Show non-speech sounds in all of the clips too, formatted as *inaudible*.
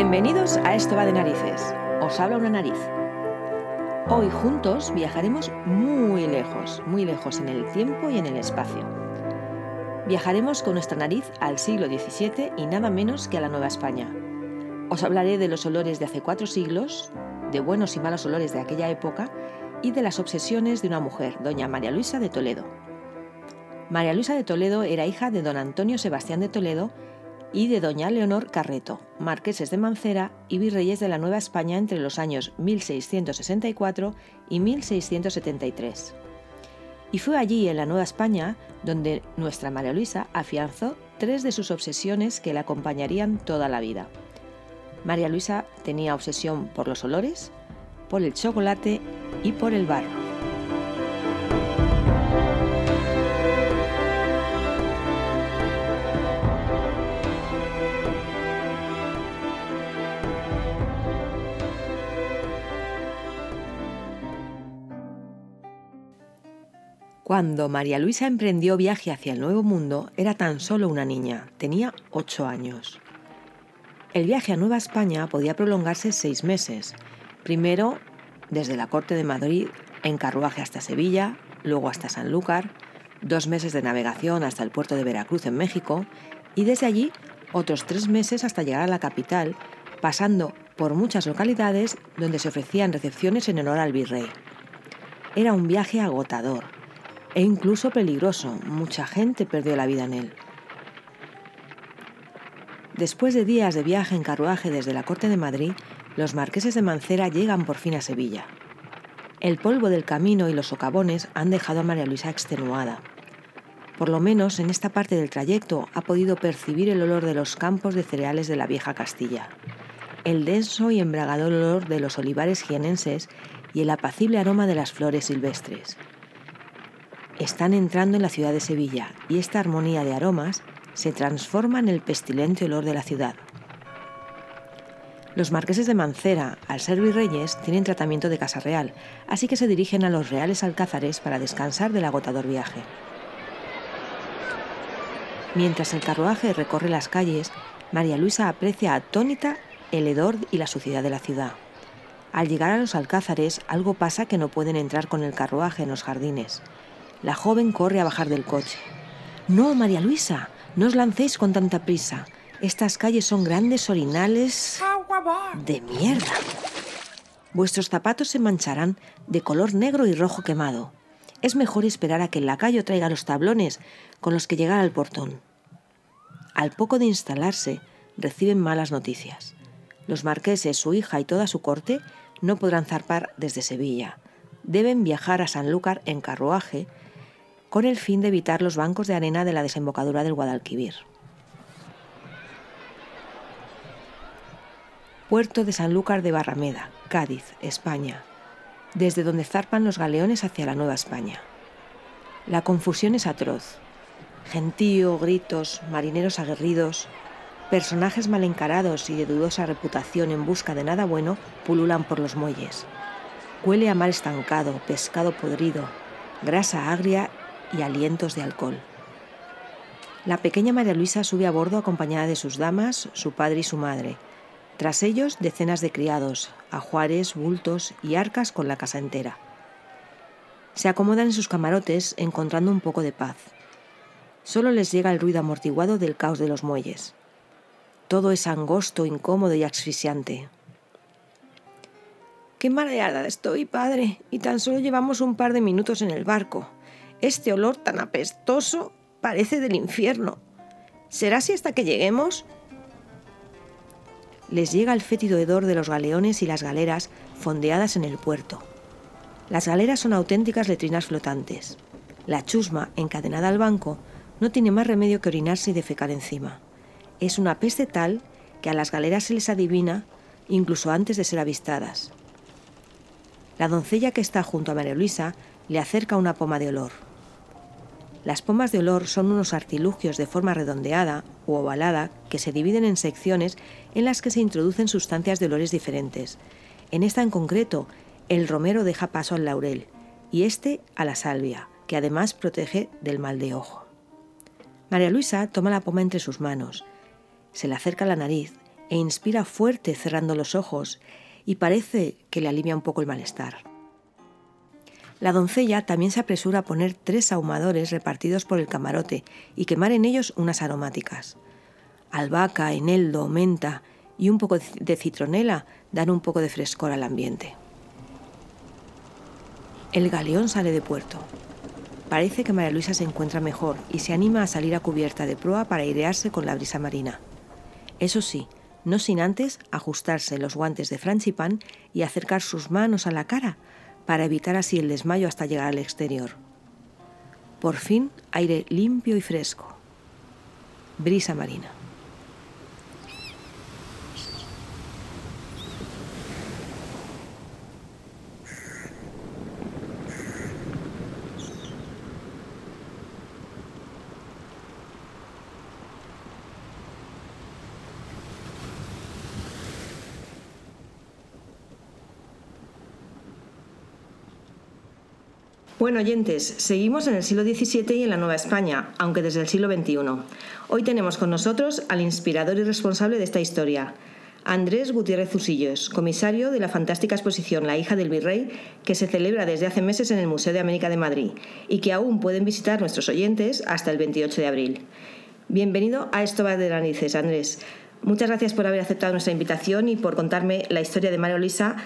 Bienvenidos a Esto va de narices. Os habla una nariz. Hoy juntos viajaremos muy lejos, muy lejos en el tiempo y en el espacio. Viajaremos con nuestra nariz al siglo XVII y nada menos que a la Nueva España. Os hablaré de los olores de hace cuatro siglos, de buenos y malos olores de aquella época y de las obsesiones de una mujer, doña María Luisa de Toledo. María Luisa de Toledo era hija de don Antonio Sebastián de Toledo y de doña Leonor Carreto, marqueses de Mancera y virreyes de la Nueva España entre los años 1664 y 1673. Y fue allí, en la Nueva España, donde nuestra María Luisa afianzó tres de sus obsesiones que la acompañarían toda la vida. María Luisa tenía obsesión por los olores, por el chocolate y por el barro. Cuando María Luisa emprendió viaje hacia el Nuevo Mundo, era tan solo una niña, tenía ocho años. El viaje a Nueva España podía prolongarse seis meses, primero desde la corte de Madrid en carruaje hasta Sevilla, luego hasta Sanlúcar, dos meses de navegación hasta el puerto de Veracruz en México y desde allí otros tres meses hasta llegar a la capital, pasando por muchas localidades donde se ofrecían recepciones en honor al virrey. Era un viaje agotador e incluso peligroso. Mucha gente perdió la vida en él. Después de días de viaje en carruaje desde la corte de Madrid, los marqueses de Mancera llegan por fin a Sevilla. El polvo del camino y los socavones han dejado a María Luisa extenuada. Por lo menos en esta parte del trayecto ha podido percibir el olor de los campos de cereales de la vieja Castilla, el denso y embragador olor de los olivares jienenses y el apacible aroma de las flores silvestres están entrando en la ciudad de Sevilla y esta armonía de aromas se transforma en el pestilente olor de la ciudad. Los marqueses de Mancera, al ser virreyes, tienen tratamiento de casa real, así que se dirigen a los reales alcázares para descansar del agotador viaje. Mientras el carruaje recorre las calles, María Luisa aprecia atónita el hedor y la suciedad de la ciudad. Al llegar a los alcázares, algo pasa que no pueden entrar con el carruaje en los jardines. La joven corre a bajar del coche. No, María Luisa, no os lancéis con tanta prisa. Estas calles son grandes orinales de mierda. Vuestros zapatos se mancharán de color negro y rojo quemado. Es mejor esperar a que el lacayo traiga los tablones con los que llegar al portón. Al poco de instalarse, reciben malas noticias. Los marqueses, su hija y toda su corte no podrán zarpar desde Sevilla. Deben viajar a Sanlúcar en carruaje con el fin de evitar los bancos de arena de la desembocadura del Guadalquivir. Puerto de Sanlúcar de Barrameda, Cádiz, España, desde donde zarpan los galeones hacia la Nueva España. La confusión es atroz. Gentío, gritos, marineros aguerridos, personajes mal encarados y de dudosa reputación en busca de nada bueno pululan por los muelles. Huele a mar estancado, pescado podrido, grasa agria y alientos de alcohol. La pequeña María Luisa sube a bordo acompañada de sus damas, su padre y su madre. Tras ellos, decenas de criados, ajuares, bultos y arcas con la casa entera. Se acomodan en sus camarotes encontrando un poco de paz. Solo les llega el ruido amortiguado del caos de los muelles. Todo es angosto, incómodo y asfixiante. Qué mareada estoy, padre, y tan solo llevamos un par de minutos en el barco. Este olor tan apestoso parece del infierno. ¿Será así hasta que lleguemos? Les llega el fétido hedor de los galeones y las galeras fondeadas en el puerto. Las galeras son auténticas letrinas flotantes. La chusma, encadenada al banco, no tiene más remedio que orinarse y defecar encima. Es una peste tal que a las galeras se les adivina incluso antes de ser avistadas. La doncella que está junto a María Luisa le acerca una poma de olor. Las pomas de olor son unos artilugios de forma redondeada u ovalada que se dividen en secciones en las que se introducen sustancias de olores diferentes. En esta en concreto, el romero deja paso al laurel y este a la salvia, que además protege del mal de ojo. María Luisa toma la poma entre sus manos, se la acerca a la nariz e inspira fuerte cerrando los ojos y parece que le alivia un poco el malestar. La doncella también se apresura a poner tres ahumadores repartidos por el camarote y quemar en ellos unas aromáticas. Albahaca, eneldo, menta y un poco de citronela dan un poco de frescor al ambiente. El galeón sale de puerto. Parece que María Luisa se encuentra mejor y se anima a salir a cubierta de proa para airearse con la brisa marina. Eso sí, no sin antes ajustarse los guantes de franchipan y acercar sus manos a la cara para evitar así el desmayo hasta llegar al exterior. Por fin, aire limpio y fresco. Brisa marina. Bueno, oyentes, seguimos en el siglo XVII y en la Nueva España, aunque desde el siglo XXI. Hoy tenemos con nosotros al inspirador y responsable de esta historia, Andrés Gutiérrez Usillos, comisario de la fantástica exposición La hija del virrey, que se celebra desde hace meses en el Museo de América de Madrid y que aún pueden visitar nuestros oyentes hasta el 28 de abril. Bienvenido a Esto va de narices, Andrés. Muchas gracias por haber aceptado nuestra invitación y por contarme la historia de María Luisa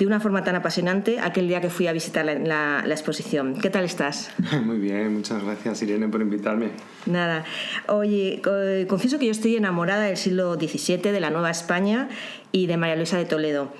de una forma tan apasionante aquel día que fui a visitar la, exposición. ¿Qué tal estás? *laughs* Muy bien, muchas gracias Irene por invitarme. Nada, oye, confieso que yo estoy enamorada del siglo XVII, de la Nueva España y de María Luisa de Toledo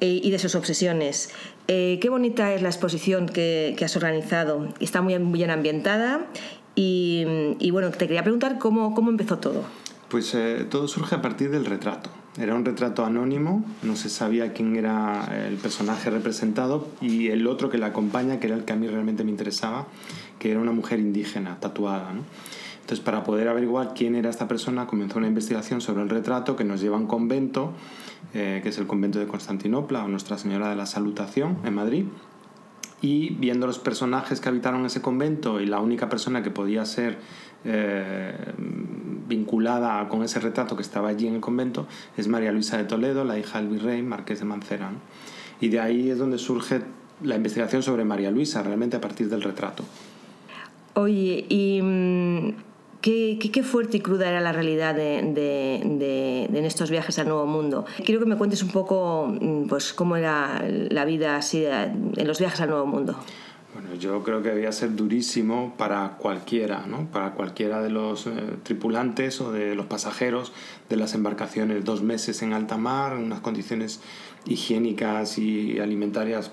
eh, y de sus obsesiones. Eh, qué bonita es la exposición que, has organizado. Está muy bien ambientada y, bueno, te quería preguntar cómo, cómo empezó todo. Pues eh, todo surge a partir del retrato. Era un retrato anónimo, no se sabía quién era el personaje representado y el otro que la acompaña, que era el que a mí realmente me interesaba, que era una mujer indígena, tatuada. Entonces, para poder averiguar quién era esta persona, comenzó una investigación sobre el retrato que nos lleva a un convento, eh, que es el convento de Constantinopla o Nuestra Señora de la Salutación en Madrid. Y viendo los personajes que habitaron ese convento y la única persona que podía ser eh, vinculada con ese retrato que estaba allí en el convento es María Luisa de Toledo, la hija del virrey Marqués de Mancera. Y de ahí es donde surge la investigación sobre María Luisa, realmente a partir del retrato. Oye, y mm, qué, fuerte y cruda era la realidad de, de, en estos viajes al Nuevo Mundo. Quiero que me cuentes un poco mm, pues, cómo era la vida así en los viajes al Nuevo Mundo. Bueno, yo creo que debía ser durísimo para cualquiera, ¿no? Para cualquiera de los eh, tripulantes o de los pasajeros de las embarcaciones. Dos meses en alta mar, unas condiciones higiénicas y alimentarias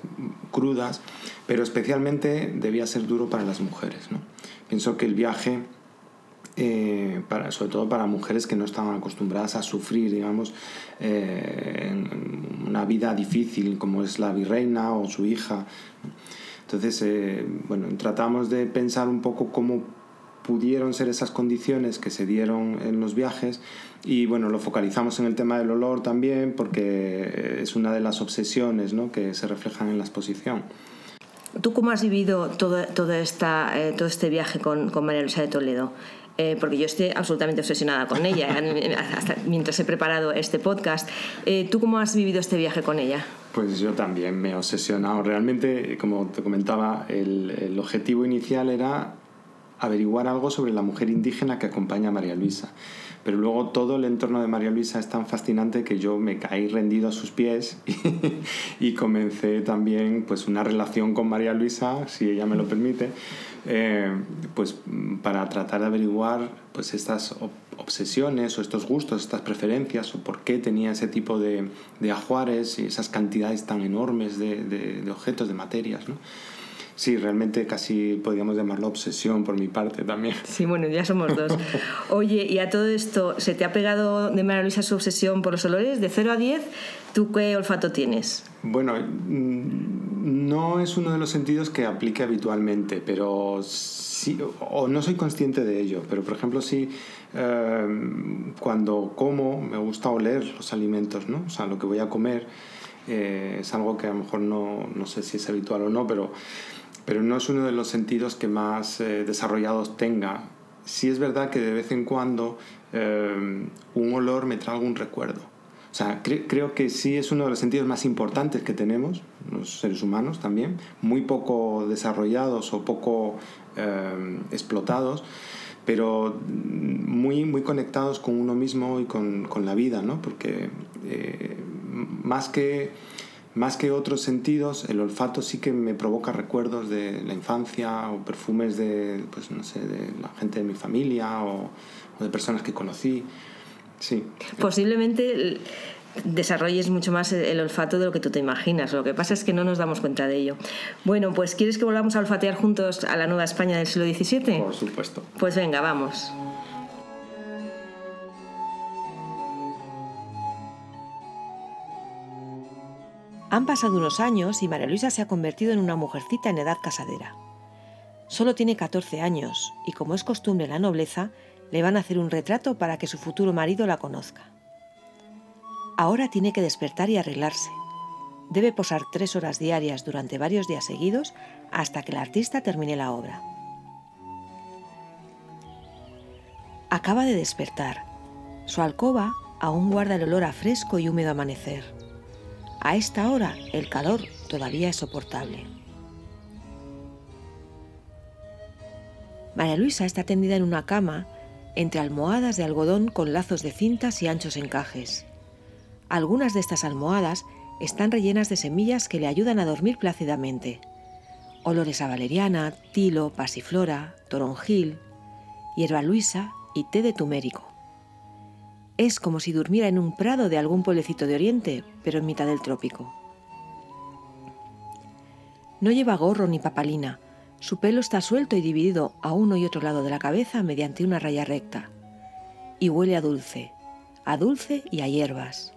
crudas, pero especialmente debía ser duro para las mujeres, ¿no? Pienso que el viaje... Eh, para, sobre todo para mujeres que no estaban acostumbradas a sufrir, digamos, eh, una vida difícil como es la virreina o su hija. Entonces, eh, bueno, tratamos de pensar un poco cómo pudieron ser esas condiciones que se dieron en los viajes y bueno, lo focalizamos en el tema del olor también porque es una de las obsesiones ¿no? que se reflejan en la exposición. ¿Tú cómo has vivido todo, todo, esta, eh, todo este viaje con, con María Luisa de Toledo? Eh, porque yo estoy absolutamente obsesionada con ella, *laughs* hasta mientras he preparado este podcast. Eh, ¿Tú cómo has vivido este viaje con ella? Pues yo también me he obsesionado. Realmente, como te comentaba, el, el objetivo inicial era averiguar algo sobre la mujer indígena que acompaña a María Luisa. Pero luego todo el entorno de María Luisa es tan fascinante que yo me caí rendido a sus pies *laughs* y, comencé también pues una relación con María Luisa, si ella me lo permite, eh, pues para tratar de averiguar pues estas obsesiones o estos gustos, estas preferencias o por qué tenía ese tipo de, de ajuares y esas cantidades tan enormes de, de, objetos, de materias. ¿no? Sí, realmente casi podríamos llamarlo obsesión por mi parte también. Sí, bueno, ya somos dos. *laughs* Oye, y a todo esto, ¿se te ha pegado de María Luisa su obsesión por los olores? De 0 a 10, ¿tú qué olfato tienes? Bueno, mm, no es uno de los sentidos que aplique habitualmente, pero sí, o no soy consciente de ello, pero por ejemplo sí, em, cuando como me gusta oler los alimentos, ¿no? O sea, lo que voy a comer eh, es algo que a lo mejor no, no sé si es habitual o no, pero pero no es uno de los sentidos que más eh, desarrollados tenga. Sí es verdad que de vez en cuando eh, un olor me trae algún recuerdo. O sea, creo que sí es uno de los sentidos más importantes que tenemos, los seres humanos también, muy poco desarrollados o poco eh, explotados, pero muy, muy conectados con uno mismo y con, con la vida, ¿no? Porque eh, más que más que otros sentidos, el olfato sí que me provoca recuerdos de la infancia o perfumes de, pues no sé, de la gente de mi familia o, o de personas que conocí. Sí. Posiblemente desarrolles mucho más el olfato de lo que tú te imaginas. Lo que pasa es que no nos damos cuenta de ello. Bueno, pues ¿quieres que volvamos a olfatear juntos a la Nueva España del siglo XVII? Por supuesto. Pues venga, vamos. Han pasado unos años y María Luisa se ha convertido en una mujercita en edad casadera. Solo tiene 14 años y como es costumbre en la nobleza, le van a hacer un retrato para que su futuro marido la conozca. Ahora tiene que despertar y arreglarse. Debe posar tres horas diarias durante varios días seguidos hasta que el artista termine la obra. Acaba de despertar. Su alcoba aún guarda el olor a fresco y húmedo amanecer. A esta hora el calor todavía es soportable. María Luisa está tendida en una cama entre almohadas de algodón con lazos de cintas y anchos encajes. Algunas de estas almohadas están rellenas de semillas que le ayudan a dormir plácidamente. Olores a valeriana, tilo, pasiflora, toronjil, hierba luisa y té de tumérico. Es como si durmiera en un prado de algún pueblecito de Oriente, pero en mitad del trópico. No lleva gorro ni papalina, su pelo está suelto y dividido a uno y otro lado de la cabeza mediante una raya recta. Y huele a dulce, a dulce y a hierbas.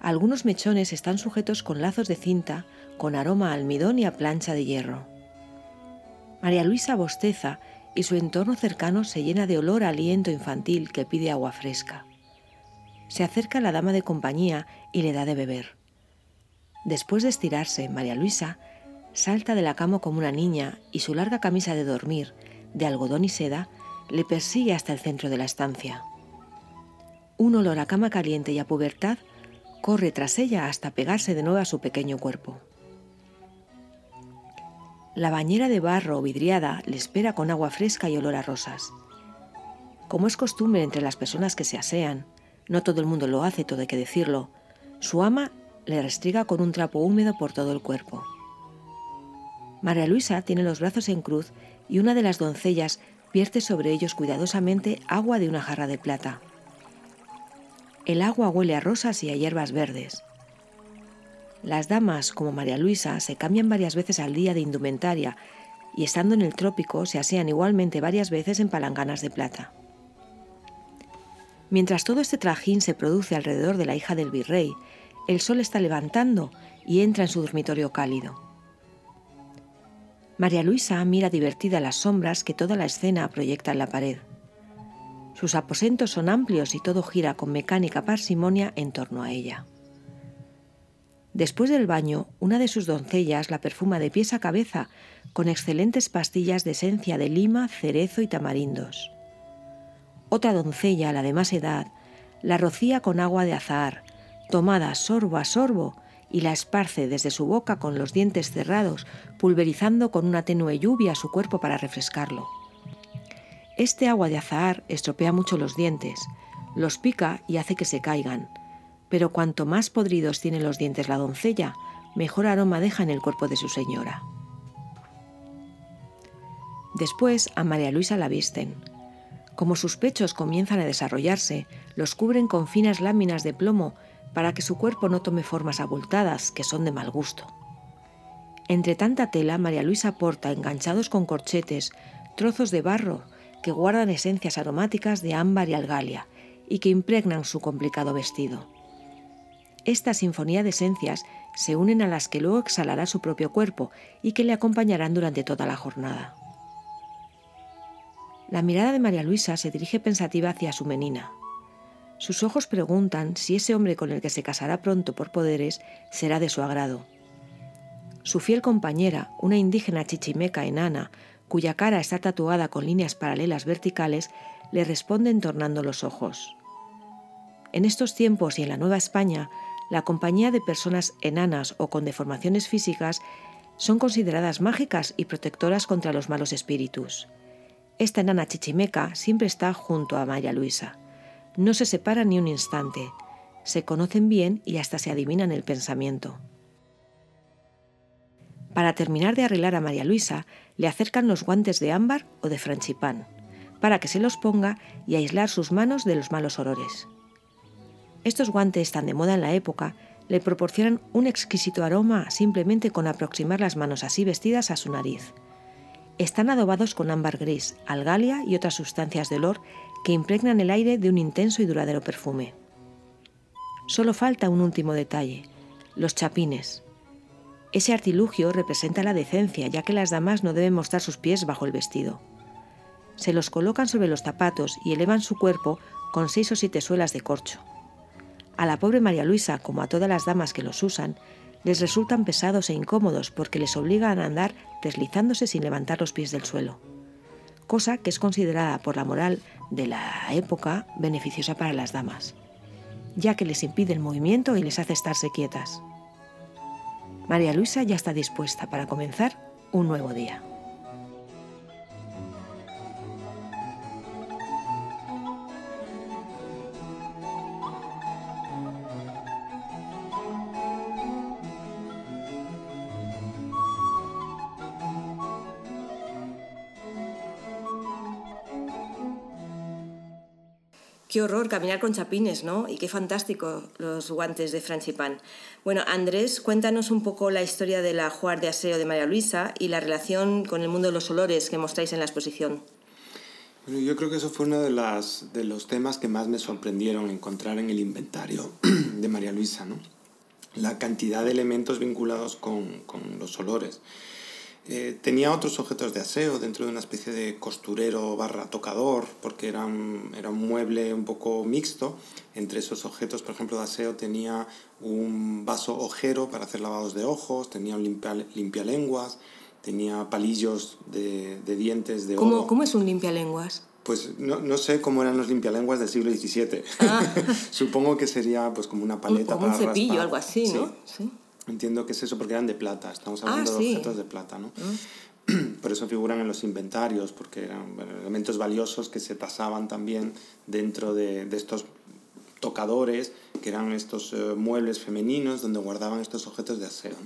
Algunos mechones están sujetos con lazos de cinta con aroma a almidón y a plancha de hierro. María Luisa bosteza y su entorno cercano se llena de olor a aliento infantil que pide agua fresca. Se acerca la dama de compañía y le da de beber. Después de estirarse, María Luisa salta de la cama como una niña y su larga camisa de dormir, de algodón y seda, le persigue hasta el centro de la estancia. Un olor a cama caliente y a pubertad corre tras ella hasta pegarse de nuevo a su pequeño cuerpo. La bañera de barro vidriada le espera con agua fresca y olor a rosas. Como es costumbre entre las personas que se asean, no todo el mundo lo hace, todo hay que decirlo, su ama le restriga con un trapo húmedo por todo el cuerpo. María Luisa tiene los brazos en cruz y una de las doncellas vierte sobre ellos cuidadosamente agua de una jarra de plata. El agua huele a rosas y a hierbas verdes. Las damas, como María Luisa, se cambian varias veces al día de indumentaria y estando en el trópico se asean igualmente varias veces en palanganas de plata. Mientras todo este trajín se produce alrededor de la hija del virrey, el sol está levantando y entra en su dormitorio cálido. María Luisa mira divertida las sombras que toda la escena proyecta en la pared. Sus aposentos son amplios y todo gira con mecánica parsimonia en torno a ella. Después del baño, una de sus doncellas la perfuma de pies a cabeza con excelentes pastillas de esencia de lima, cerezo y tamarindos. Otra doncella, la de más edad, la rocía con agua de azahar, tomada sorbo a sorbo y la esparce desde su boca con los dientes cerrados, pulverizando con una tenue lluvia su cuerpo para refrescarlo. Este agua de azahar estropea mucho los dientes, los pica y hace que se caigan, pero cuanto más podridos tiene los dientes la doncella, mejor aroma deja en el cuerpo de su señora. Después a María Luisa la visten. Como sus pechos comienzan a desarrollarse, los cubren con finas láminas de plomo para que su cuerpo no tome formas abultadas que son de mal gusto. Entre tanta tela, María Luisa porta, enganchados con corchetes, trozos de barro que guardan esencias aromáticas de ámbar y algalia y que impregnan su complicado vestido. Esta sinfonía de esencias se unen a las que luego exhalará su propio cuerpo y que le acompañarán durante toda la jornada. La mirada de María Luisa se dirige pensativa hacia su menina, sus ojos preguntan si ese hombre con el que se casará pronto por poderes será de su agrado. Su fiel compañera, una indígena chichimeca enana, cuya cara está tatuada con líneas paralelas verticales, le responde entornando los ojos. En estos tiempos y en la Nueva España, la compañía de personas enanas o con deformaciones físicas son consideradas mágicas y protectoras contra los malos espíritus. Esta enana chichimeca siempre está junto a María Luisa. No se separan ni un instante. Se conocen bien y hasta se adivinan el pensamiento. Para terminar de arreglar a María Luisa, le acercan los guantes de ámbar o de franchipán, para que se los ponga y aislar sus manos de los malos olores. Estos guantes tan de moda en la época le proporcionan un exquisito aroma simplemente con aproximar las manos así vestidas a su nariz. Están adobados con ámbar gris, algalia y otras sustancias de olor que impregnan el aire de un intenso y duradero perfume. Solo falta un último detalle, los chapines. Ese artilugio representa la decencia, ya que las damas no deben mostrar sus pies bajo el vestido. Se los colocan sobre los zapatos y elevan su cuerpo con seis o siete suelas de corcho. A la pobre María Luisa, como a todas las damas que los usan, les resultan pesados e incómodos porque les obligan a andar deslizándose sin levantar los pies del suelo, cosa que es considerada por la moral de la época beneficiosa para las damas, ya que les impide el movimiento y les hace estarse quietas. María Luisa ya está dispuesta para comenzar un nuevo día. Qué horror caminar con chapines, ¿no? Y qué fantástico los guantes de Franchipan. Bueno, Andrés, cuéntanos un poco la historia de la juar de aseo de María Luisa y la relación con el mundo de los olores que mostráis en la exposición. Bueno, yo creo que eso fue uno de, las, de los temas que más me sorprendieron encontrar en el inventario *clears throat* de María Luisa, ¿no? La cantidad de elementos vinculados con, con los olores. Eh, tenía otros objetos de aseo dentro de una especie de costurero barra tocador, porque era un, era un mueble un poco mixto. Entre esos objetos, por ejemplo, de aseo tenía un vaso ojero para hacer lavados de ojos, tenía un limpia, limpialenguas, tenía palillos de, de dientes de ¿Cómo, ¿Cómo es un limpialenguas? Pues no, no, sé cómo eran los limpialenguas del siglo XVII. Ah. *laughs* Supongo que sería pues como una paleta como un cepillo, algo así, ¿no? Sí. Entiendo que es eso porque eran de plata, estamos ah, hablando de objetos de plata, ¿no? Mm. *clears throat* Por eso figuran en los inventarios, porque eran elementos valiosos que se tasaban también dentro de, de estos tocadores, que eran estos eh, muebles femeninos donde guardaban estos objetos de aseo.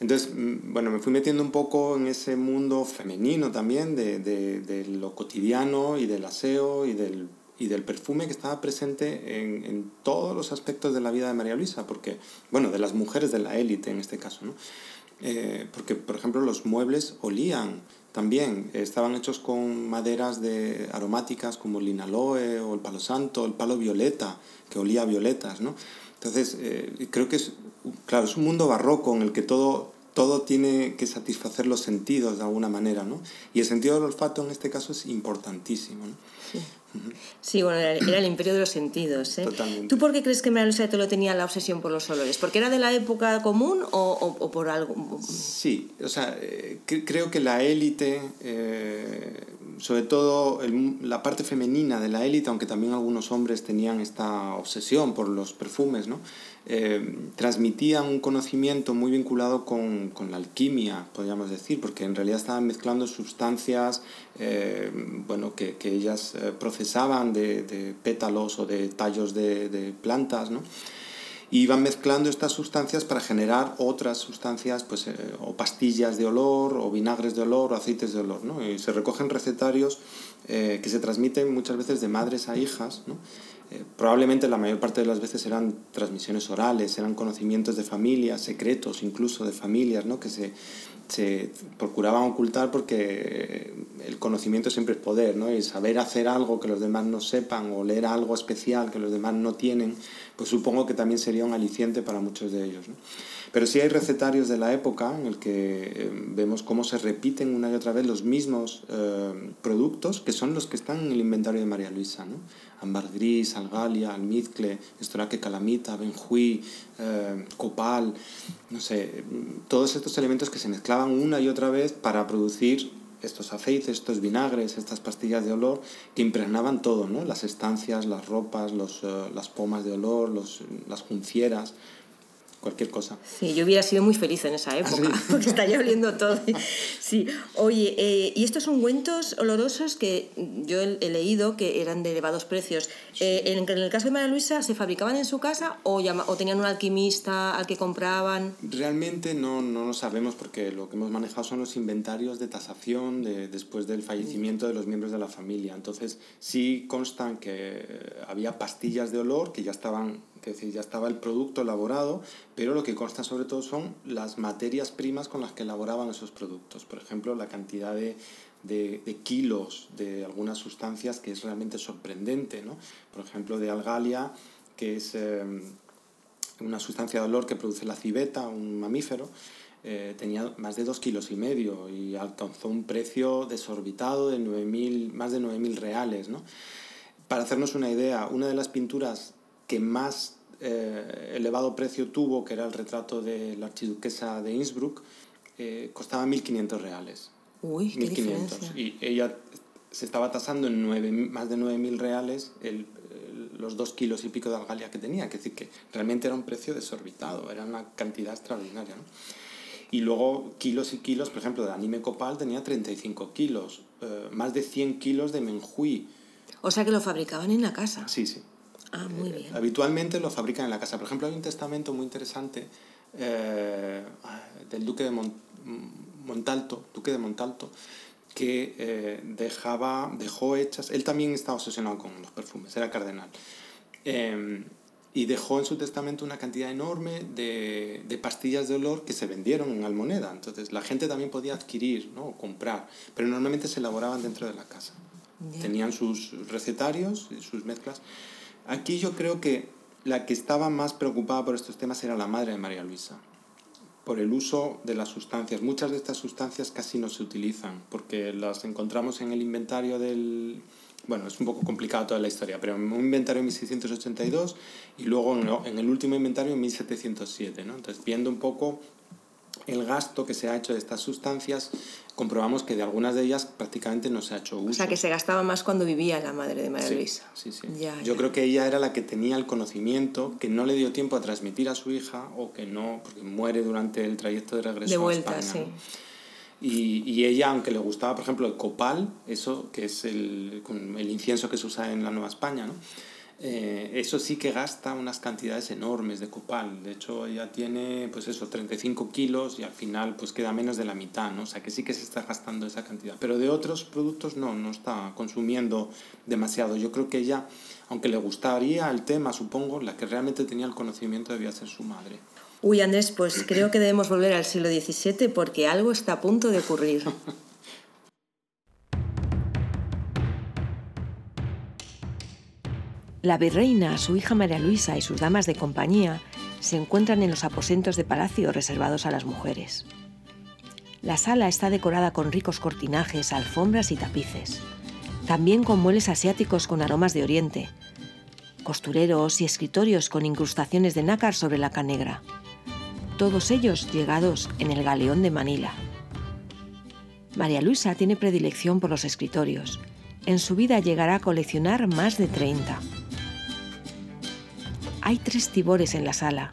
Entonces, mm, bueno, me fui metiendo un poco en ese mundo femenino también, de, de, de lo cotidiano y del aseo y del y del perfume que estaba presente en, en, todos los aspectos de la vida de María Luisa, porque, bueno, de las mujeres de la élite en este caso, ¿no? Eh, porque, por ejemplo, los muebles olían también, estaban hechos con maderas de aromáticas como el linaloe o el palo santo, el palo violeta, que olía a violetas, ¿no? Entonces, eh, creo que es, claro, es un mundo barroco en el que todo, todo tiene que satisfacer los sentidos de alguna manera, ¿no? Y el sentido del olfato en este caso es importantísimo, ¿no? Sí. Sí, bueno, era el imperio de los sentidos. ¿eh? Totalmente. ¿Tú por qué crees que María Luisa de tenía la obsesión por los olores? ¿Porque era de la época común o, o, por algo? Sí, o sea, eh, creo que la élite, eh, sobre todo la parte femenina de la élite, aunque también algunos hombres tenían esta obsesión por los perfumes, ¿no? Eh, transmitían un conocimiento muy vinculado con, con, la alquimia, podríamos decir, porque en realidad estaban mezclando sustancias eh, bueno, que, que ellas eh, procesaban de, de, pétalos o de tallos de, de plantas, ¿no? Y iban mezclando estas sustancias para generar otras sustancias, pues, o pastillas de olor, o vinagres de olor, o aceites de olor. ¿no? Y se recogen recetarios que se transmiten muchas veces de madres a hijas, ¿no? Eh, probablemente la mayor parte de las veces eran transmisiones orales, eran conocimientos de familias, secretos incluso de familias, ¿no? que se, se procuraban ocultar porque el conocimiento siempre es poder, ¿no? y saber hacer algo que los demás no sepan o leer algo especial que los demás no tienen, pues supongo que también sería un aliciente para muchos de ellos. ¿no? Pero sí hay recetarios de la época en el que eh, vemos cómo se repiten una y otra vez los mismos eh, productos que son los que están en el inventario de María Luisa. ¿no? Ámbar gris, algalia, almizcle, estoraque calamita, benjuí, eh, copal, no sé, todos estos elementos que se mezclaban una y otra vez para producir estos aceites, estos vinagres, estas pastillas de olor que impregnaban todo, ¿no? Las estancias, las ropas, los, eh, las pomas de olor, los, las juncieras, cualquier cosa. Sí, yo hubiera sido muy feliz en esa época, *laughs* porque estaría oliendo todo. Sí, oye, eh, y estos ungüentos olorosos que yo he, leído que eran de elevados precios, eh, en, el caso de María Luisa, ¿se fabricaban en su casa o, o tenían un alquimista al que compraban? Realmente no, no lo sabemos porque lo que hemos manejado son los inventarios de tasación de, después del fallecimiento de los miembros de la familia. Entonces sí constan que había pastillas de olor que ya estaban es decir, ya estaba el producto elaborado, pero lo que consta sobre todo son las materias primas con las que elaboraban esos productos. Por ejemplo, la cantidad de, de, kilos de algunas sustancias que es realmente sorprendente. ¿no? Por ejemplo, de algalia, que es em, una sustancia de olor que produce la civeta, un mamífero, eh, tenía más de dos kilos y medio y alcanzó un precio desorbitado de 9 más de 9.000 reales. ¿no? Para hacernos una idea, una de las pinturas que más eh, elevado precio tuvo, que era el retrato de la archiduquesa de Innsbruck, eh, costaba 1.500 reales. Uy, qué 1500. Y ella se estaba tasando en 9, más de 9.000 reales el, los dos kilos y pico de algalia que tenía. Que decir que realmente era un precio desorbitado, era una cantidad extraordinaria. ¿no? Y luego kilos y kilos, por ejemplo, de anime copal tenía 35 kilos, eh, más de 100 kilos de menjuí. O sea que lo fabricaban en la casa. Sí, sí. Ah, muy bien. habitualmente lo fabrican en la casa. Por ejemplo, hay un testamento muy interesante eh, del duque de Montalto, duque de Montalto, que eh, dejaba, dejó hechas, él también estaba obsesionado con los perfumes, era cardenal, em, y dejó en su testamento una cantidad enorme de, de, pastillas de olor que se vendieron en Almoneda, entonces la gente también podía adquirir ¿no? o comprar, pero normalmente se elaboraban dentro de la casa. Tenían sus recetarios, sus mezclas, Aquí yo creo que la que estaba más preocupada por estos temas era la madre de María Luisa, por el uso de las sustancias. Muchas de estas sustancias casi no se utilizan, porque las encontramos en el inventario del... Bueno, es un poco complicado toda la historia, pero en un inventario en 1682 y luego en el último inventario en 1707. ¿no? Entonces, viendo un poco el gasto que se ha hecho de estas sustancias, comprobamos que de algunas de ellas prácticamente no se ha hecho uso. O sea, que se gastaba más cuando vivía la madre de María Luisa. Sí, sí. Yo creo que ella era la que tenía el conocimiento, que no le dio tiempo a transmitir a su hija o que no, porque muere durante el trayecto de regreso de vuelta, a España. Sí. Y, y, ella, aunque le gustaba, por ejemplo, el copal, eso que es el, el incienso que se usa en la Nueva España, ¿no? Eh, eso sí que gasta unas cantidades enormes de copal. De hecho, ella tiene, pues eso, 35 kilos y al final pues queda menos de la mitad, ¿no? O sea que sí que se está gastando esa cantidad. Pero de otros productos no, no está consumiendo demasiado. Yo creo que ella, aunque le gustaría el tema, supongo, la que realmente tenía el conocimiento debía ser su madre. Uy, Andrés, pues creo que debemos volver al siglo XVII porque algo está a punto de ocurrir. *laughs* La virreina, su hija María Luisa y sus damas de compañía se encuentran en los aposentos de palacio reservados a las mujeres. La sala está decorada con ricos cortinajes, alfombras y tapices, también con muebles asiáticos con aromas de oriente, costureros y escritorios con incrustaciones de nácar sobre la negra, todos ellos llegados en el galeón de Manila. María Luisa tiene predilección por los escritorios. En su vida llegará a coleccionar más de 30. Hay tres tibores en la sala.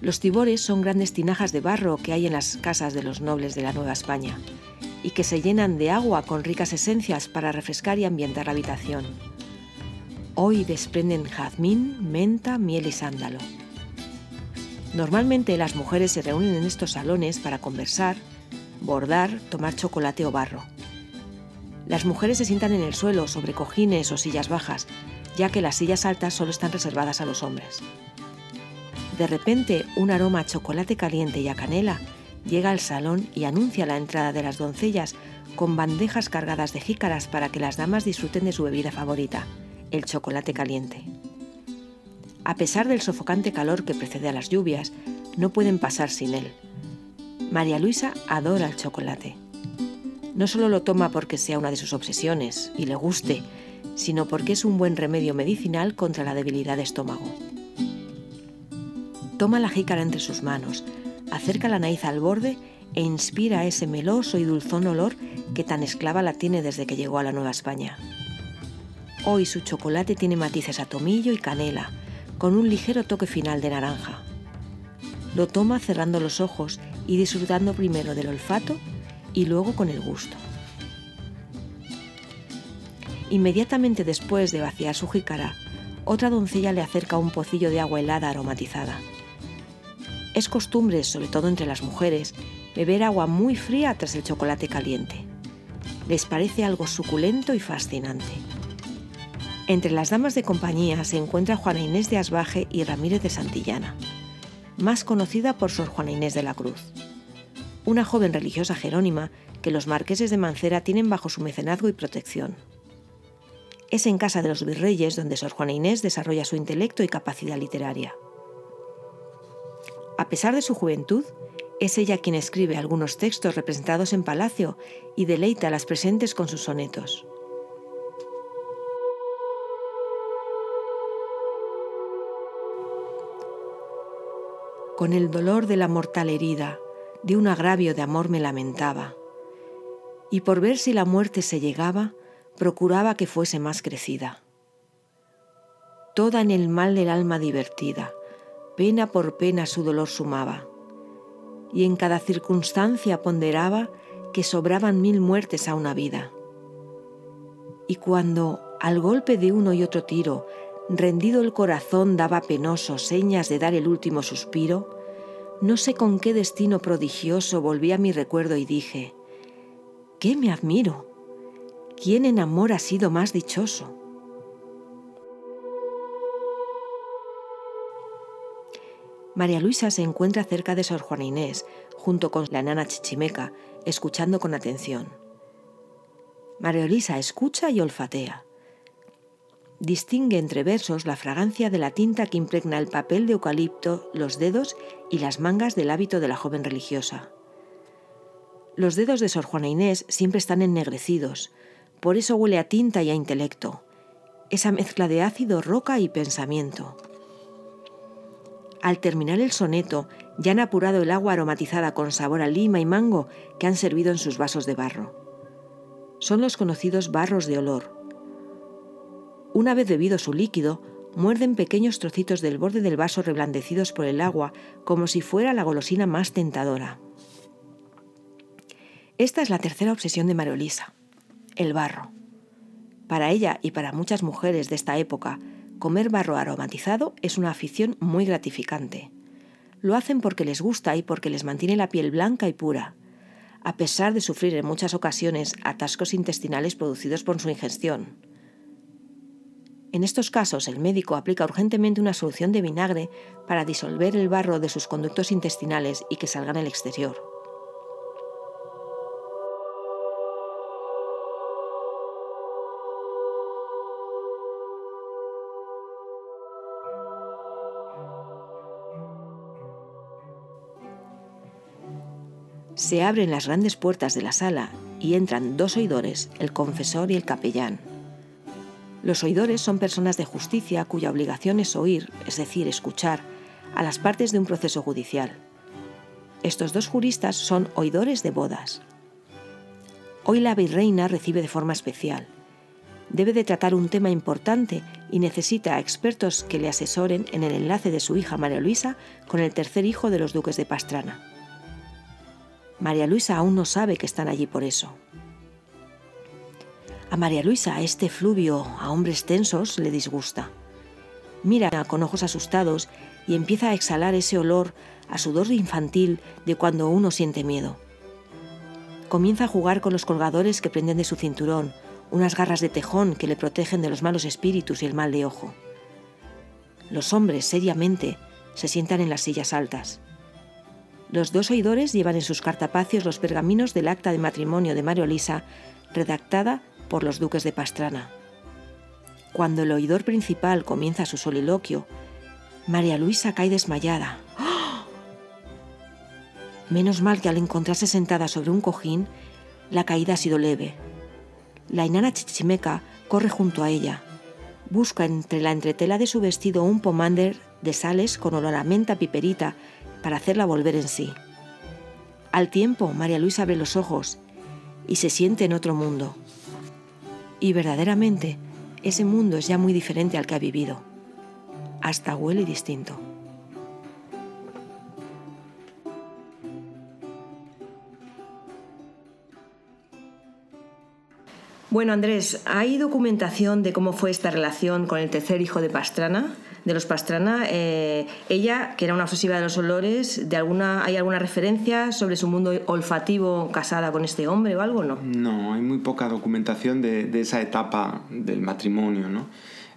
Los tibores son grandes tinajas de barro que hay en las casas de los nobles de la Nueva España y que se llenan de agua con ricas esencias para refrescar y ambientar la habitación. Hoy desprenden jazmín, menta, miel y sándalo. Normalmente las mujeres se reúnen en estos salones para conversar, bordar, tomar chocolate o barro. Las mujeres se sientan en el suelo sobre cojines o sillas bajas ya que las sillas altas solo están reservadas a los hombres. De repente, un aroma a chocolate caliente y a canela llega al salón y anuncia la entrada de las doncellas con bandejas cargadas de jícaras para que las damas disfruten de su bebida favorita, el chocolate caliente. A pesar del sofocante calor que precede a las lluvias, no pueden pasar sin él. María Luisa adora el chocolate. No solo lo toma porque sea una de sus obsesiones y le guste, sino porque es un buen remedio medicinal contra la debilidad de estómago. Toma la jícara entre sus manos, acerca la nariz al borde e inspira ese meloso y dulzón olor que tan esclava la tiene desde que llegó a la Nueva España. Hoy su chocolate tiene matices a tomillo y canela, con un ligero toque final de naranja. Lo toma cerrando los ojos y disfrutando primero del olfato y luego con el gusto. Inmediatamente después de vaciar su jícara, otra doncella le acerca un pocillo de agua helada aromatizada. Es costumbre, sobre todo entre las mujeres, beber agua muy fría tras el chocolate caliente. Les parece algo suculento y fascinante. Entre las damas de compañía se encuentra Juana Inés de Asbaje y Ramírez de Santillana, más conocida por Sor Juana Inés de la Cruz, una joven religiosa jerónima que los marqueses de Mancera tienen bajo su mecenazgo y protección. Es en casa de los virreyes donde Sor Juana Inés desarrolla su intelecto y capacidad literaria. A pesar de su juventud, es ella quien escribe algunos textos representados en palacio y deleita a las presentes con sus sonetos. Con el dolor de la mortal herida, de un agravio de amor me lamentaba, y por ver si la muerte se llegaba, procuraba que fuese más crecida. Toda en el mal del alma divertida, pena por pena su dolor sumaba, y en cada circunstancia ponderaba que sobraban mil muertes a una vida. Y cuando, al golpe de uno y otro tiro, rendido el corazón daba penoso señas de dar el último suspiro, no sé con qué destino prodigioso volví a mi recuerdo y dije, ¿qué me admiro? ¿Quién en amor ha sido más dichoso? María Luisa se encuentra cerca de Sor Juana Inés, junto con la nana Chichimeca, escuchando con atención. María Luisa escucha y olfatea. Distingue entre versos la fragancia de la tinta que impregna el papel de eucalipto, los dedos y las mangas del hábito de la joven religiosa. Los dedos de Sor Juana Inés siempre están ennegrecidos, por eso huele a tinta y a intelecto, esa mezcla de ácido, roca y pensamiento. Al terminar el soneto, ya han apurado el agua aromatizada con sabor a lima y mango que han servido en sus vasos de barro. Son los conocidos barros de olor. Una vez bebido su líquido, muerden pequeños trocitos del borde del vaso reblandecidos por el agua como si fuera la golosina más tentadora. Esta es la tercera obsesión de Mariolisa, el barro. Para ella y para muchas mujeres de esta época, comer barro aromatizado es una afición muy gratificante. Lo hacen porque les gusta y porque les mantiene la piel blanca y pura, a pesar de sufrir en muchas ocasiones atascos intestinales producidos por su ingestión. En estos casos, el médico aplica urgentemente una solución de vinagre para disolver el barro de sus conductos intestinales y que salgan al exterior. Se abren las grandes puertas de la sala y entran dos oidores, el confesor y el capellán. Los oidores son personas de justicia cuya obligación es oír, es decir, escuchar, a las partes de un proceso judicial. Estos dos juristas son oidores de bodas. Hoy la virreina recibe de forma especial. Debe de tratar un tema importante y necesita a expertos que le asesoren en el enlace de su hija María Luisa con el tercer hijo de los duques de Pastrana. María Luisa aún no sabe que están allí por eso. A María Luisa este fluvio a hombres tensos le disgusta. Mira con ojos asustados y empieza a exhalar ese olor a sudor infantil de cuando uno siente miedo. Comienza a jugar con los colgadores que prenden de su cinturón, unas garras de tejón que le protegen de los malos espíritus y el mal de ojo. Los hombres, seriamente, se sientan en las sillas altas. Los dos oidores llevan en sus cartapacios los pergaminos del acta de matrimonio de Mario Lisa, redactada por los duques de Pastrana. Cuando el oidor principal comienza su soliloquio, María Luisa cae desmayada. *gasps* Menos mal que al encontrarse sentada sobre un cojín, la caída ha sido leve. La enana chichimeca corre junto a ella. Busca entre la entretela de su vestido un pomander de sales con olor a menta piperita para hacerla volver en sí. Al tiempo, María Luisa abre los ojos y se siente en otro mundo. Y verdaderamente, ese mundo es ya muy diferente al que ha vivido. Hasta huele distinto. Bueno, Andrés, ¿hay documentación de cómo fue esta relación con el tercer hijo de Pastrana? De los Pastrana, eh, ella, que era una obsesiva de los olores, ¿de alguna, ¿hay alguna referencia sobre su mundo olfativo casada con este hombre o algo? No, no hay muy poca documentación de, de esa etapa del matrimonio, ¿no?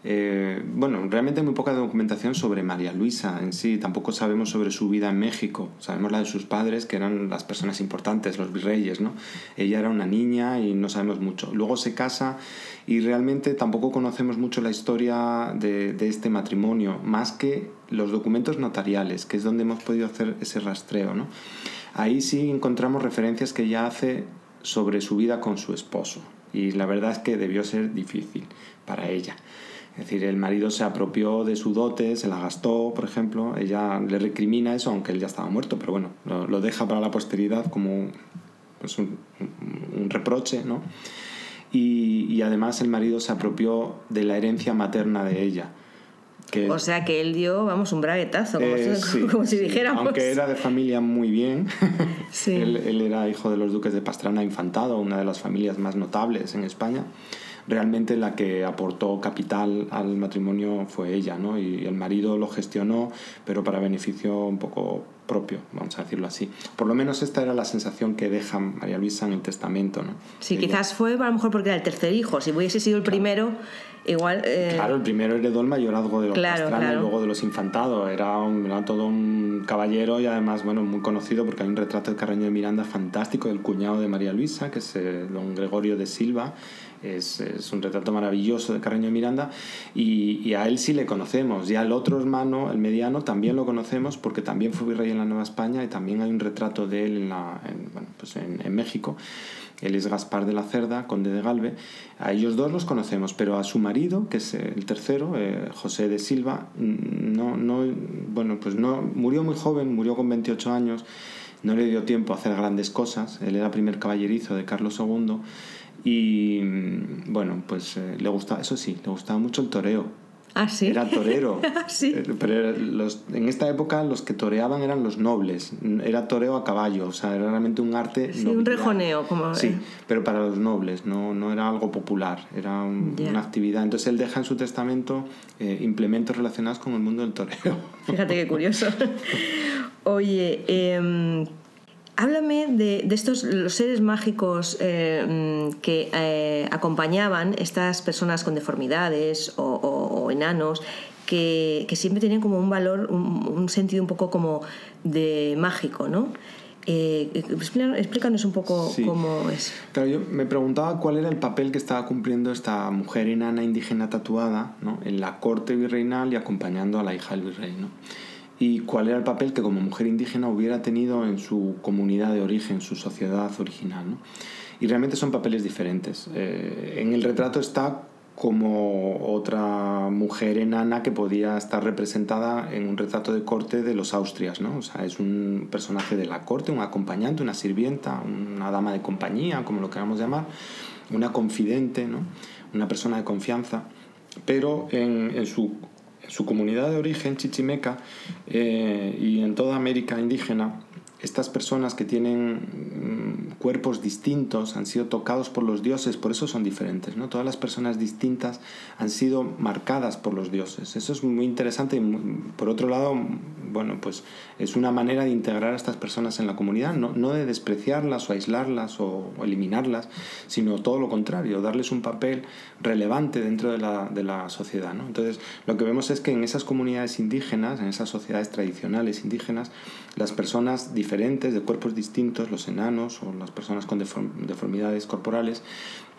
Eh, bueno, realmente hay muy poca documentación sobre María Luisa en sí, tampoco sabemos sobre su vida en México, sabemos la de sus padres, que eran las personas importantes, los virreyes, ¿no? Ella era una niña y no sabemos mucho. Luego se casa y realmente tampoco conocemos mucho la historia de, de este matrimonio, más que los documentos notariales, que es donde hemos podido hacer ese rastreo, ¿no? Ahí sí encontramos referencias que ella hace sobre su vida con su esposo y la verdad es que debió ser difícil para ella. Es decir, el marido se apropió de su dote, se la gastó, por ejemplo. Ella le recrimina eso, aunque él ya estaba muerto, pero bueno, lo, deja para la posteridad como pues un, reproche, ¿no? Y, además el marido se apropió de la herencia materna de ella. o sea que él dio, vamos, un braguetazo, como, eh, si, *laughs* dijéramos. Aunque era de familia muy bien. *laughs* él, él, era hijo de los duques de Pastrana Infantado, una de las familias más notables en España realmente la que aportó capital al matrimonio fue ella, ¿no? Y el marido lo gestionó, pero para beneficio un poco propio, vamos a decirlo así. Por lo menos esta era la sensación que deja María Luisa en el testamento, ¿no? Sí, quizás fue a lo mejor porque era el tercer hijo. Si hubiese sido el primero, igual... Eh, claro, el primero heredó el mayorazgo de los claro, y luego de los Infantados. Era, era, todo un caballero y además, bueno, muy conocido porque hay un retrato de Carreño de Miranda fantástico del cuñado de María Luisa, que es eh, don Gregorio de Silva, es, un retrato maravilloso de Carreño de Miranda y, a él sí le conocemos. Y al otro hermano, el mediano, también lo conocemos porque también fue virrey en la Nueva España y también hay un retrato de él en, pues México. Él es Gaspar de la Cerda, conde de Galve. A ellos dos los conocemos, pero a su marido, que es el tercero, eh, José de Silva, no, no, bueno, pues no, murió muy joven, murió con 28 años, no le dio tiempo a hacer grandes cosas. Él era primer caballerizo de Carlos II y mm, bueno, pues eh, le gustaba, eso sí, le gustaba mucho el toreo. Ah, sí. Era torero. *laughs* Sí. Eh, pero los, en esta época los que toreaban eran los nobles. Era toreo a caballo, o sea, era realmente un arte. Sí, un rejoneo, como. Sí, eh. pero para los nobles, no, no era algo popular, era una actividad. Entonces él deja en su testamento implementos relacionados con el mundo del toreo. Fíjate qué curioso. *laughs* Oye, eh, Háblame de, estos los seres mágicos eh, que eh, acompañaban estas personas con deformidades o, enanos que, siempre tenían como un valor, un, sentido un poco como de mágico, ¿no? Eh, explícanos un poco cómo es. Claro, yo me preguntaba cuál era el papel que estaba cumpliendo esta mujer enana indígena tatuada ¿no? en la corte virreinal y acompañando a la hija del virrey. ¿no? Y cuál era el papel que como mujer indígena hubiera tenido en su comunidad de origen, su sociedad original. ¿no? Y realmente son papeles diferentes. Eh, en el retrato está como otra mujer enana que podía estar representada en un retrato de corte de los Austrias, ¿no? O sea, es un personaje de la corte, un acompañante, una sirvienta, una dama de compañía, como lo queramos llamar, una confidente, ¿no? Una persona de confianza, pero en, en su su comunidad de origen chichimeca eh, y en toda América indígena, estas personas que tienen mm, cuerpos distintos han sido tocados por los dioses, por eso son diferentes. ¿no? Todas las personas distintas han sido marcadas por los dioses. Eso es muy interesante y por otro lado, bueno, pues es una manera de integrar a estas personas en la comunidad, no, no de despreciarlas o aislarlas o, eliminarlas, sino todo lo contrario, darles un papel relevante dentro de la, de la sociedad. ¿no? Entonces, lo que vemos es que en esas comunidades indígenas, en esas sociedades tradicionales indígenas, las personas diferentes, de cuerpos distintos, los enanos o las personas con deformidades corporales,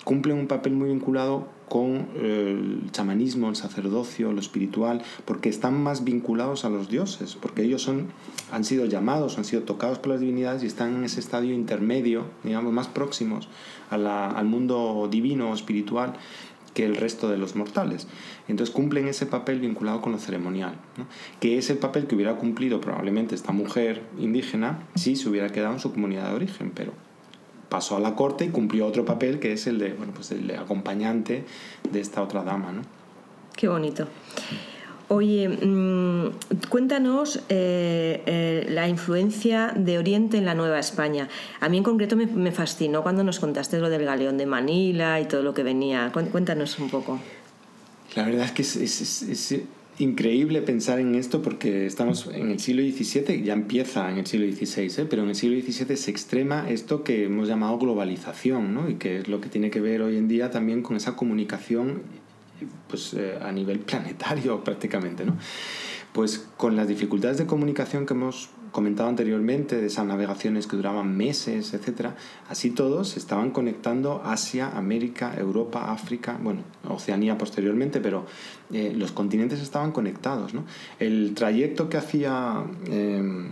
cumplen un papel muy vinculado con eh, el chamanismo, el sacerdocio, lo espiritual, porque están más vinculados a los dioses, porque ellos son, han sido llamados, han sido tocados por las divinidades y están en ese estadio intermedio, digamos, más próximos al mundo divino o espiritual que el resto de los mortales. Entonces cumplen ese papel vinculado con lo ceremonial, que es el papel que hubiera cumplido probablemente esta mujer indígena si se hubiera quedado en su comunidad de origen, pero pasó a la corte y cumplió otro papel que es el de, bueno, pues el acompañante de esta otra dama. ¿no? Qué bonito. Oye, mm, cuéntanos eh, eh, la influencia de Oriente en la Nueva España. A mí en concreto me, fascinó cuando nos contaste lo del galeón de Manila y todo lo que venía. Cuéntanos un poco. La verdad es que es, increíble pensar en esto porque estamos en el siglo XVII, ya empieza en el siglo XVI, ¿eh? pero en el siglo XVII se extrema esto que hemos llamado globalización, ¿no? y que es lo que tiene que ver hoy en día también con esa comunicación pues, eh, a nivel *laughs* planetario prácticamente. ¿no? Pues con las dificultades de comunicación que hemos comentado anteriormente, de esas navegaciones que duraban meses, etc., así todos estaban conectando Asia, América, Europa, África, bueno, Oceanía posteriormente, pero eh, los continentes estaban conectados. ¿no? El trayecto que hacía em,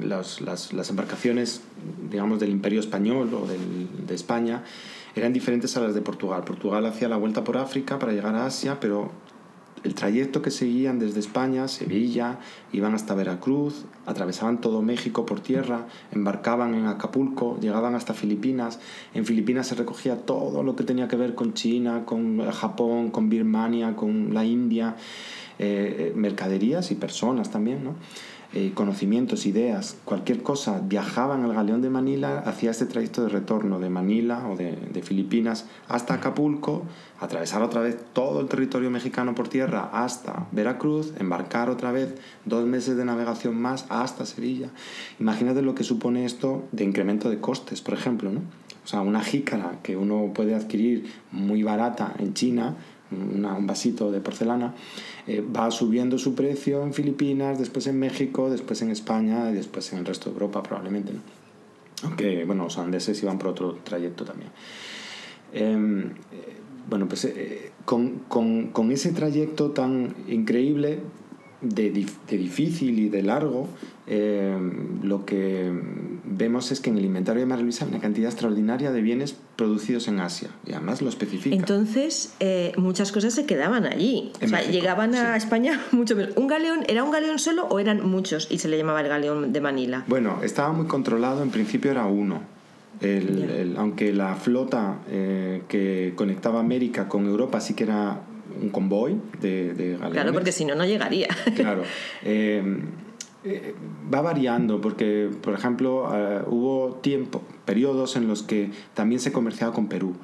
las, las, embarcaciones, digamos, del Imperio Español o del, de España, eran diferentes a las de Portugal. Portugal hacía la vuelta por África para llegar a Asia, pero el trayecto que seguían desde España, Sevilla, iban hasta Veracruz, atravesaban todo México por tierra, embarcaban en Acapulco, llegaban hasta Filipinas. En Filipinas se recogía todo lo que tenía que ver con China, con Japón, con Birmania, con la India, eh, eh, mercaderías y personas también, ¿no? Eh, conocimientos, ideas, cualquier cosa, viajaban al galeón de Manila, hacía este trayecto de retorno de Manila o de, Filipinas hasta Acapulco, atravesar otra vez todo el territorio mexicano por tierra hasta Veracruz, embarcar otra vez dos meses de navegación más hasta Sevilla. Imagínate lo que supone esto de incremento de costes, por ejemplo, ¿no? O sea, una jícara que uno puede adquirir muy barata en China, un vasito de porcelana, eh, va subiendo su precio en Filipinas, después en México, después en España y después en el resto de Europa probablemente. Aunque, bueno, los andeses iban por otro trayecto también. Em, eh, bueno, pues eh, con, con, con, ese trayecto tan increíble, de, de difícil y de largo, lo que vemos es que en el inventario de María Luisa hay una cantidad extraordinaria de bienes producidos en Asia, y además lo especifica. Entonces, eh, muchas cosas se quedaban allí. o sea, llegaban a España *laughs* mucho menos. ¿Un galeón era un galeón solo o eran muchos y se le llamaba el galeón de Manila? Bueno, estaba muy controlado, en principio era uno. aunque la flota eh, que conectaba América con Europa sí que era un convoy de, de galeones. Claro, porque si no, no llegaría. *laughs* Claro. Eh, eh, va variando porque, por ejemplo, eh, hubo tiempo, periodos en los que también se comerciaba con Perú.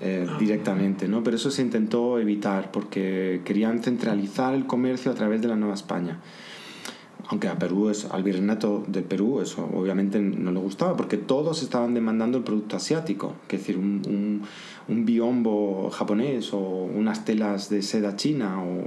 Eh, ah. directamente, ¿no? Pero eso se intentó evitar porque querían centralizar el comercio a través de la Nueva España aunque a Perú es al virreinato de Perú eso obviamente no le gustaba porque todos estaban demandando el producto asiático es decir un, un, biombo japonés o unas telas de seda china o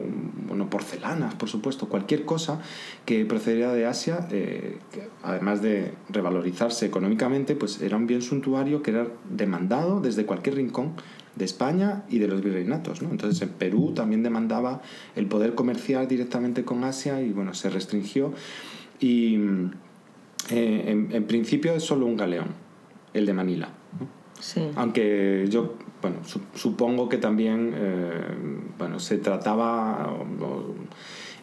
bueno porcelanas por supuesto cualquier cosa que procediera de Asia eh, además de revalorizarse económicamente pues era un bien suntuario que era demandado desde cualquier rincón de España y de los virreinatos. ¿no? Entonces en Perú también demandaba el poder comerciar directamente con Asia y bueno, se restringió. Y eh, en, principio es solo un galeón, el de Manila. Aunque yo bueno, supongo que también eh, bueno, se trataba,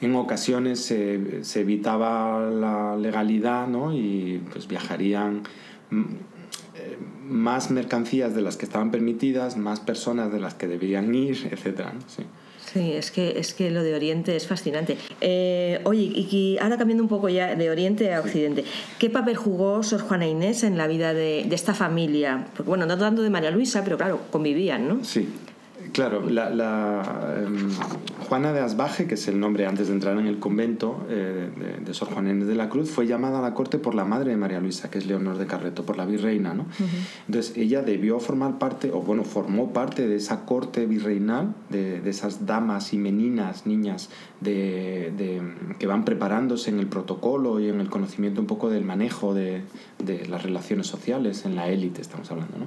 en ocasiones se, se, evitaba la legalidad ¿no? y pues viajarían más mercancías de las que estaban permitidas, más personas de las que debían ir, etc. Sí. Sí, es que, es que lo de Oriente es fascinante. Eh, oye, y ahora cambiando un poco ya de Oriente a Occidente, ¿qué papel jugó Sor Juana Inés en la vida de, de esta familia? Porque, bueno, no tanto de María Luisa, pero claro, convivían, ¿no? Sí, Claro, la, em, Juana de Asbaje, que es el nombre antes de entrar en el convento eh, de, Sor Juana Inés de la Cruz, fue llamada a la corte por la madre de María Luisa, que es Leonor de Carreto, por la virreina. ¿no? Entonces ella debió formar parte, o bueno, formó parte de esa corte virreinal, de, esas damas y meninas, niñas, de, que van preparándose en el protocolo y en el conocimiento un poco del manejo de, de las relaciones sociales, en la élite estamos hablando. ¿no?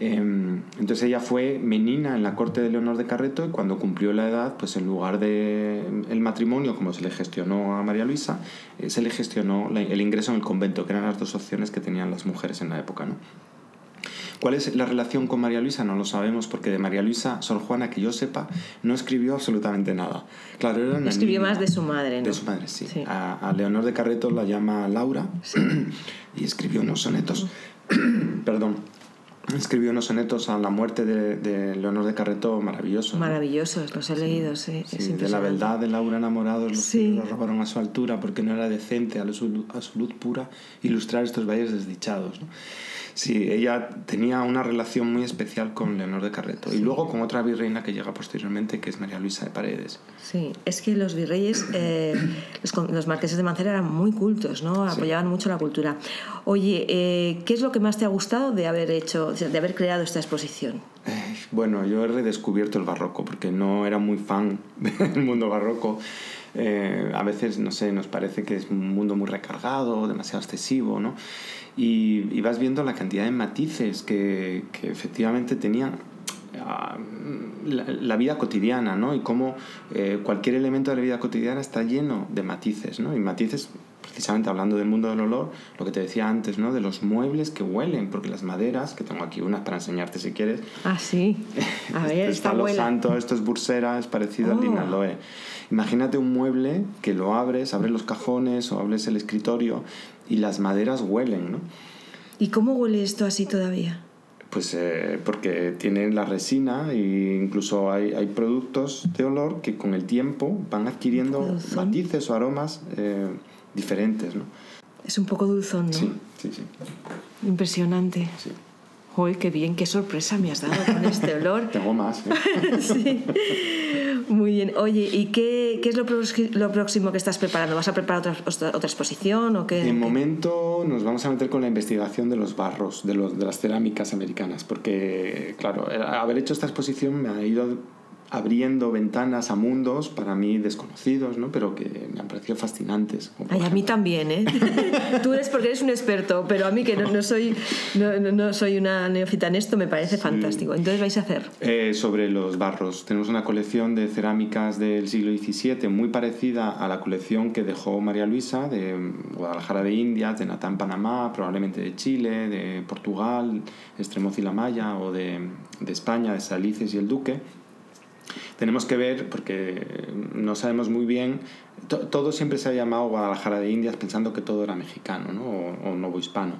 Em, entonces ella fue menina en la corte de Leonor de Carreto y cuando cumplió la edad, pues en lugar de el matrimonio, como se le gestionó a María Luisa, eh, se le gestionó el ingreso en el convento, que eran las dos opciones que tenían las mujeres en la época. ¿no? ¿Cuál es la relación con María Luisa? No lo sabemos porque de María Luisa, Sor Juana, que yo sepa, no escribió absolutamente nada. Claro, era Escribió más de su madre, ¿no? De su madre, sí. A, Leonor de Carreto la llama Laura *clears throat* y escribió unos sonetos *clears throat* perdón, escribió unos sonetos a la muerte de, Leonor de Carreto maravillosos. Maravillosos, los he leído, sí. de la verdad de Laura enamorados, los que lo robaron a su altura porque no era decente a, su, a su luz pura ilustrar estos valles desdichados. ¿no? Sí, ella tenía una relación muy especial con Leonor de Carreto y luego con otra virreina que llega posteriormente, que es María Luisa de Paredes. Sí, es que los virreyes, eh, los, marqueses de Mancera eran muy cultos, ¿no? Apoyaban mucho la cultura. Oye, eh, ¿qué es lo que más te ha gustado de haber hecho, de haber creado esta exposición? Eh, bueno, yo he redescubierto el barroco porque no era muy fan *laughs* del mundo barroco. A veces, no sé, nos parece que es un mundo muy recargado, demasiado excesivo, ¿no? y, vas viendo la cantidad de matices que, que efectivamente tenían ah, la, vida cotidiana, ¿no? Y cómo eh, cualquier elemento de la vida cotidiana está lleno de matices, ¿no? Y matices, precisamente hablando del mundo del olor, lo que te decía antes, ¿no? De los muebles que huelen, porque las maderas, que tengo aquí unas para enseñarte si quieres. Ah, sí. *laughs* A ver, esto es Palo Santo, esto es Bursera, es parecido al oh. Imagínate un mueble que lo abres, abres los cajones o abres el escritorio y las maderas huelen, ¿no? ¿Y cómo huele esto así todavía? Pues eh, porque tiene la resina e incluso hay, hay, productos de olor que con el tiempo van adquiriendo matices o aromas eh, diferentes, ¿no? Es un poco dulzón, ¿no? Sí, sí, sí. Impresionante. Sí. Uy, qué bien, qué sorpresa me has dado con este olor. *laughs* Tengo más. ¿eh? *laughs* sí. Muy bien. Oye, ¿y qué, qué es lo, lo, próximo que estás preparando? ¿Vas a preparar otra, otra exposición o qué? De momento nos vamos a meter con la investigación de los barros, de, los, de las cerámicas americanas, porque, claro, haber hecho esta exposición me ha ido abriendo ventanas a mundos para mí desconocidos, ¿no? pero que me han parecido fascinantes. Ay, a mí también, ¿eh? *laughs* Tú eres porque eres un experto, pero a mí que no, soy, no, no, soy una neófita en esto me parece fantástico. Entonces vais a hacer... Eh, sobre los barros. Tenemos una colección de cerámicas del siglo XVII muy parecida a la colección que dejó María Luisa de Guadalajara de Indias, de Natán, Panamá, probablemente de Chile, de Portugal, Estremoz y la Maya, o de, de España, de Salices y el Duque tenemos que ver, porque no sabemos muy bien, todo siempre se ha llamado Guadalajara de Indias pensando que todo era mexicano ¿no? o, o nuevo hispano.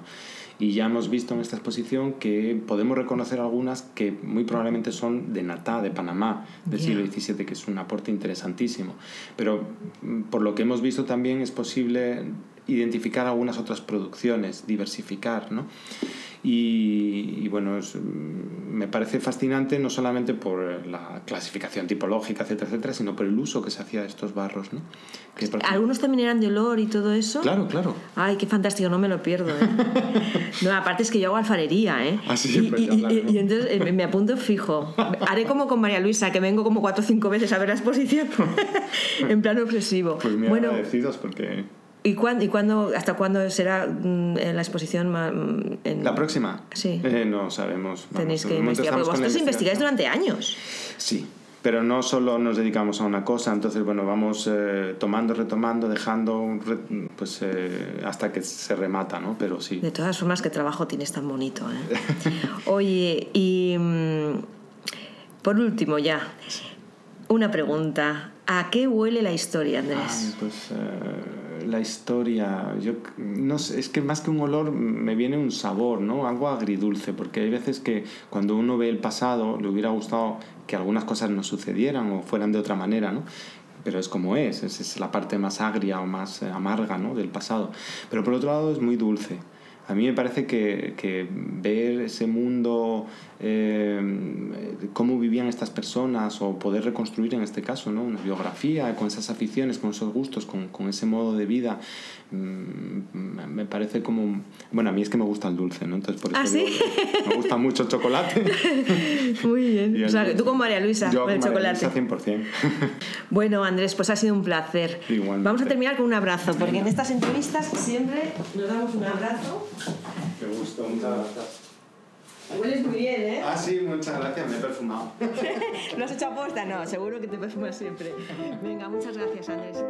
Y ya hemos visto en esta exposición que podemos reconocer algunas que muy probablemente son de Natá, de Panamá, del siglo XVII, que es un aporte interesantísimo. Pero mm, por lo que hemos visto también es posible identificar algunas otras producciones, diversificar, ¿no? Y, bueno, me parece fascinante no solamente por la clasificación tipológica, etcétera, etcétera, sino por el uso que se hacía de estos barros. ¿no? ¿Algunos también eran de olor y todo eso? Claro, claro. Ay, qué fantástico, no me lo pierdo. ¿eh? *laughs* no, aparte es que yo hago alfarería, ¿eh? Ah, sí, y, pues y, entonces eh, me apunto fijo. Haré como con María Luisa, que vengo como cuatro o cinco veces a ver la exposición, *laughs* en plan obsesivo. Pues muy bueno, agradecidos porque ¿Y, cuándo, y cuándo, hasta cuándo será mm, la exposición? Mm, en... ¿La próxima? Sí. Eh, no sabemos. Tenéis que investigar, porque vosotros investigáis durante años. Sí, pero no solo nos dedicamos a una cosa, entonces bueno, vamos eh, tomando, retomando, dejando, pues eh, hasta que se remata, ¿no? Pero sí. De todas formas, qué trabajo tienes tan bonito, ¿eh? *laughs* Oye, y mm, por último ya, una pregunta. ¿A qué huele la historia, Andrés? pues la historia, yo no sé, es que más que un olor me viene un sabor, ¿no? Algo agridulce, porque hay veces que cuando uno ve el pasado le hubiera gustado que algunas cosas no sucedieran o fueran de otra manera, ¿no? Pero es como es, esa es la parte más agria o más eh, amarga, ¿no? Del pasado. Pero por otro lado es muy dulce. A mí me parece que, que ver ese mundo eh, cómo vivían estas personas o poder reconstruir en este caso ¿no? una biografía con esas aficiones, con esos gustos, con, con ese modo de vida. Mm, me parece como... Bueno, a mí es que me gusta el dulce, ¿no? Entonces por eso ¿Ah, ¿sí? me gusta mucho el chocolate. *laughs* Muy bien. O sea, tú con María Luisa, yo con el chocolate. María Luisa 100%. *laughs* bueno, Andrés, pues ha sido un placer. Igualmente. Vamos a terminar con un abrazo, porque en estas entrevistas siempre nos damos un abrazo. Qué gusto, muchas gracias. Hueles muy bien, ¿eh? Ah, sí, muchas gracias, me he perfumado. *laughs* ¿Lo has hecho a posta? No, seguro que te perfumas siempre. Venga, muchas gracias, Andrés.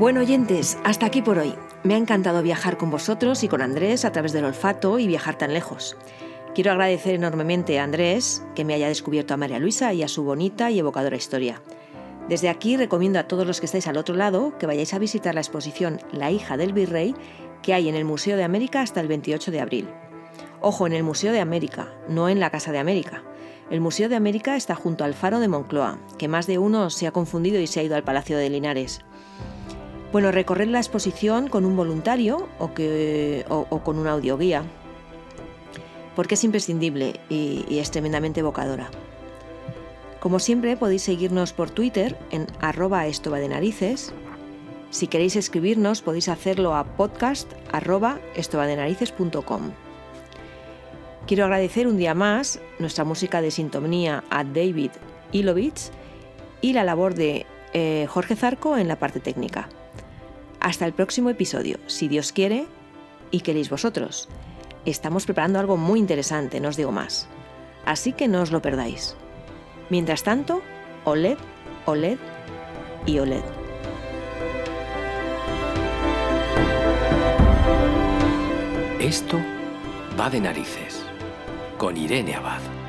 Bueno, oyentes, hasta aquí por hoy. Me ha encantado viajar con vosotros y con Andrés a través del olfato y viajar tan lejos. Quiero agradecer enormemente a Andrés que me haya descubierto a María Luisa y a su bonita y evocadora historia. Desde aquí recomiendo a todos los que estáis al otro lado que vayáis a visitar la exposición La hija del virrey que hay en el Museo de América hasta el 28 de abril. Ojo, en el Museo de América, no en la Casa de América. El Museo de América está junto al Faro de Moncloa, que más de uno se ha confundido y se ha ido al Palacio de Linares. Bueno, recorrer la exposición con un voluntario o, con una audioguía, porque es imprescindible y, es tremendamente evocadora. Como siempre podéis seguirnos por Twitter en arroba. Si queréis escribirnos podéis hacerlo a podcast Quiero agradecer un día más nuestra música de sintonía a David Ilovich y la labor de eh, Jorge Zarco en la parte técnica. Hasta el próximo episodio, si Dios quiere y queréis vosotros. Estamos preparando algo muy interesante, no os digo más. Así que no os lo perdáis. Mientras tanto, OLED, OLED y OLED. Esto va de narices con Irene Abad.